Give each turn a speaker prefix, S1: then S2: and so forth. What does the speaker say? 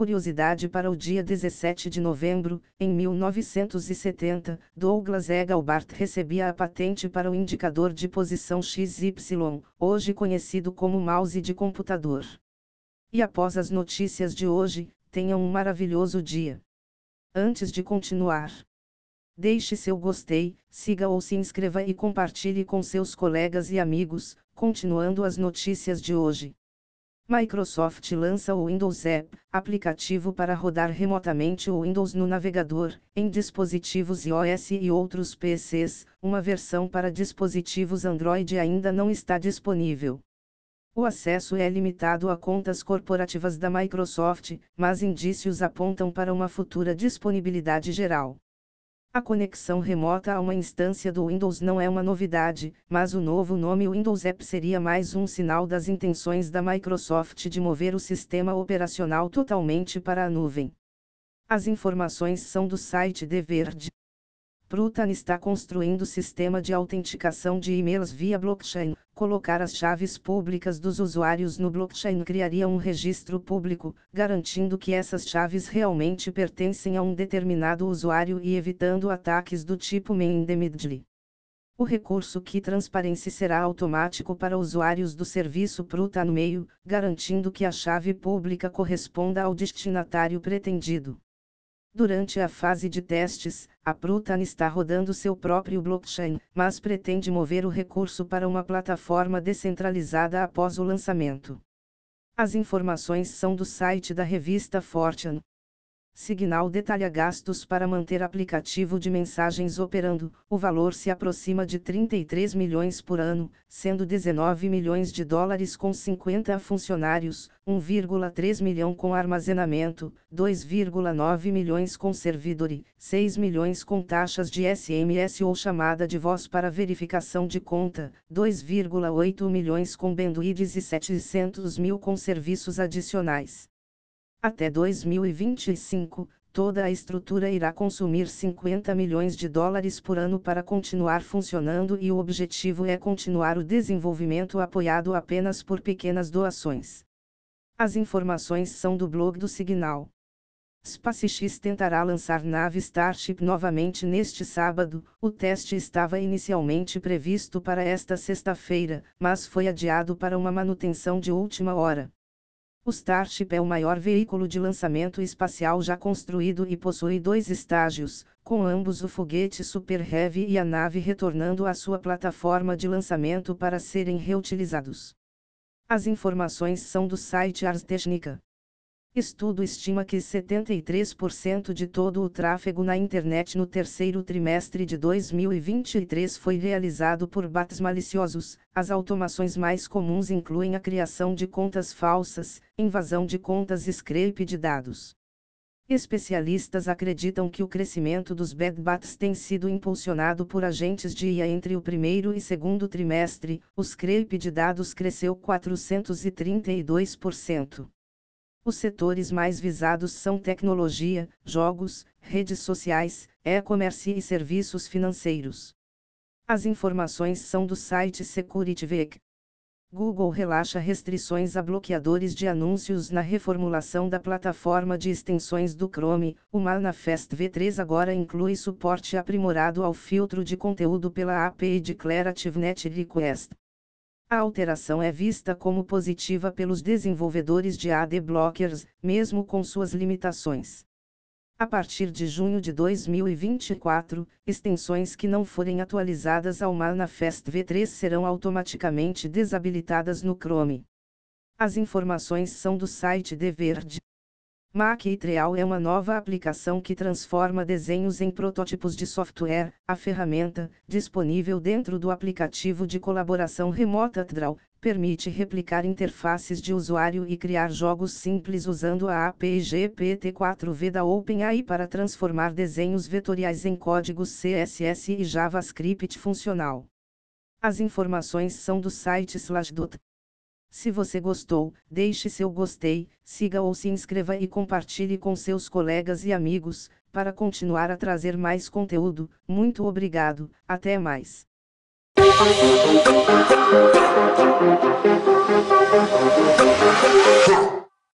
S1: Curiosidade para o dia 17 de novembro, em 1970, Douglas Engelbart recebia a patente para o indicador de posição XY, hoje conhecido como mouse de computador. E após as notícias de hoje, tenham um maravilhoso dia. Antes de continuar, deixe seu gostei, siga ou se inscreva e compartilhe com seus colegas e amigos, continuando as notícias de hoje. Microsoft lança o Windows App, aplicativo para rodar remotamente o Windows no navegador, em dispositivos iOS e outros PCs. Uma versão para dispositivos Android ainda não está disponível. O acesso é limitado a contas corporativas da Microsoft, mas indícios apontam para uma futura disponibilidade geral. A conexão remota a uma instância do Windows não é uma novidade, mas o novo nome Windows App seria mais um sinal das intenções da Microsoft de mover o sistema operacional totalmente para a nuvem. As informações são do site The Verge. Prutan está construindo sistema de autenticação de e-mails via blockchain. Colocar as chaves públicas dos usuários no blockchain criaria um registro público, garantindo que essas chaves realmente pertencem a um determinado usuário e evitando ataques do tipo middle. O recurso Key Transparency será automático para usuários do serviço Pruta no meio, garantindo que a chave pública corresponda ao destinatário pretendido. Durante a fase de testes, a Prutan está rodando seu próprio blockchain, mas pretende mover o recurso para uma plataforma descentralizada após o lançamento. As informações são do site da revista Fortune. Signal detalha gastos para manter aplicativo de mensagens operando. O valor se aproxima de 33 milhões por ano, sendo 19 milhões de dólares com 50 funcionários, 1,3 milhão com armazenamento, 2,9 milhões com servidor e 6 milhões com taxas de SMS ou chamada de voz para verificação de conta, 2,8 milhões com bandwidths e 700 mil com serviços adicionais. Até 2025, toda a estrutura irá consumir 50 milhões de dólares por ano para continuar funcionando e o objetivo é continuar o desenvolvimento apoiado apenas por pequenas doações. As informações são do blog do Signal. SpaceX tentará lançar nave Starship novamente neste sábado. O teste estava inicialmente previsto para esta sexta-feira, mas foi adiado para uma manutenção de última hora. O Starship é o maior veículo de lançamento espacial já construído e possui dois estágios, com ambos o foguete Super Heavy e a nave retornando à sua plataforma de lançamento para serem reutilizados. As informações são do site Ars Technica. Estudo estima que 73% de todo o tráfego na internet no terceiro trimestre de 2023 foi realizado por bots maliciosos. As automações mais comuns incluem a criação de contas falsas, invasão de contas e scrape de dados. Especialistas acreditam que o crescimento dos bad bots tem sido impulsionado por agentes de IA entre o primeiro e segundo trimestre. O scrape de dados cresceu 432%. Os setores mais visados são tecnologia, jogos, redes sociais, e-commerce e serviços financeiros. As informações são do site SecurityVec. Google relaxa restrições a bloqueadores de anúncios na reformulação da plataforma de extensões do Chrome. O Manifest V3 agora inclui suporte aprimorado ao filtro de conteúdo pela API Declarative Net Request. A alteração é vista como positiva pelos desenvolvedores de AD Blockers, mesmo com suas limitações. A partir de junho de 2024, extensões que não forem atualizadas ao Manifest V3 serão automaticamente desabilitadas no Chrome. As informações são do site The Verge. Mac Treal é uma nova aplicação que transforma desenhos em protótipos de software. A ferramenta, disponível dentro do aplicativo de colaboração remota Draw, permite replicar interfaces de usuário e criar jogos simples usando a API GPT-4V da OpenAI para transformar desenhos vetoriais em códigos CSS e JavaScript funcional. As informações são do site Slashdot. Se você gostou, deixe seu gostei, siga ou se inscreva e compartilhe com seus colegas e amigos, para continuar a trazer mais conteúdo. Muito obrigado, até mais.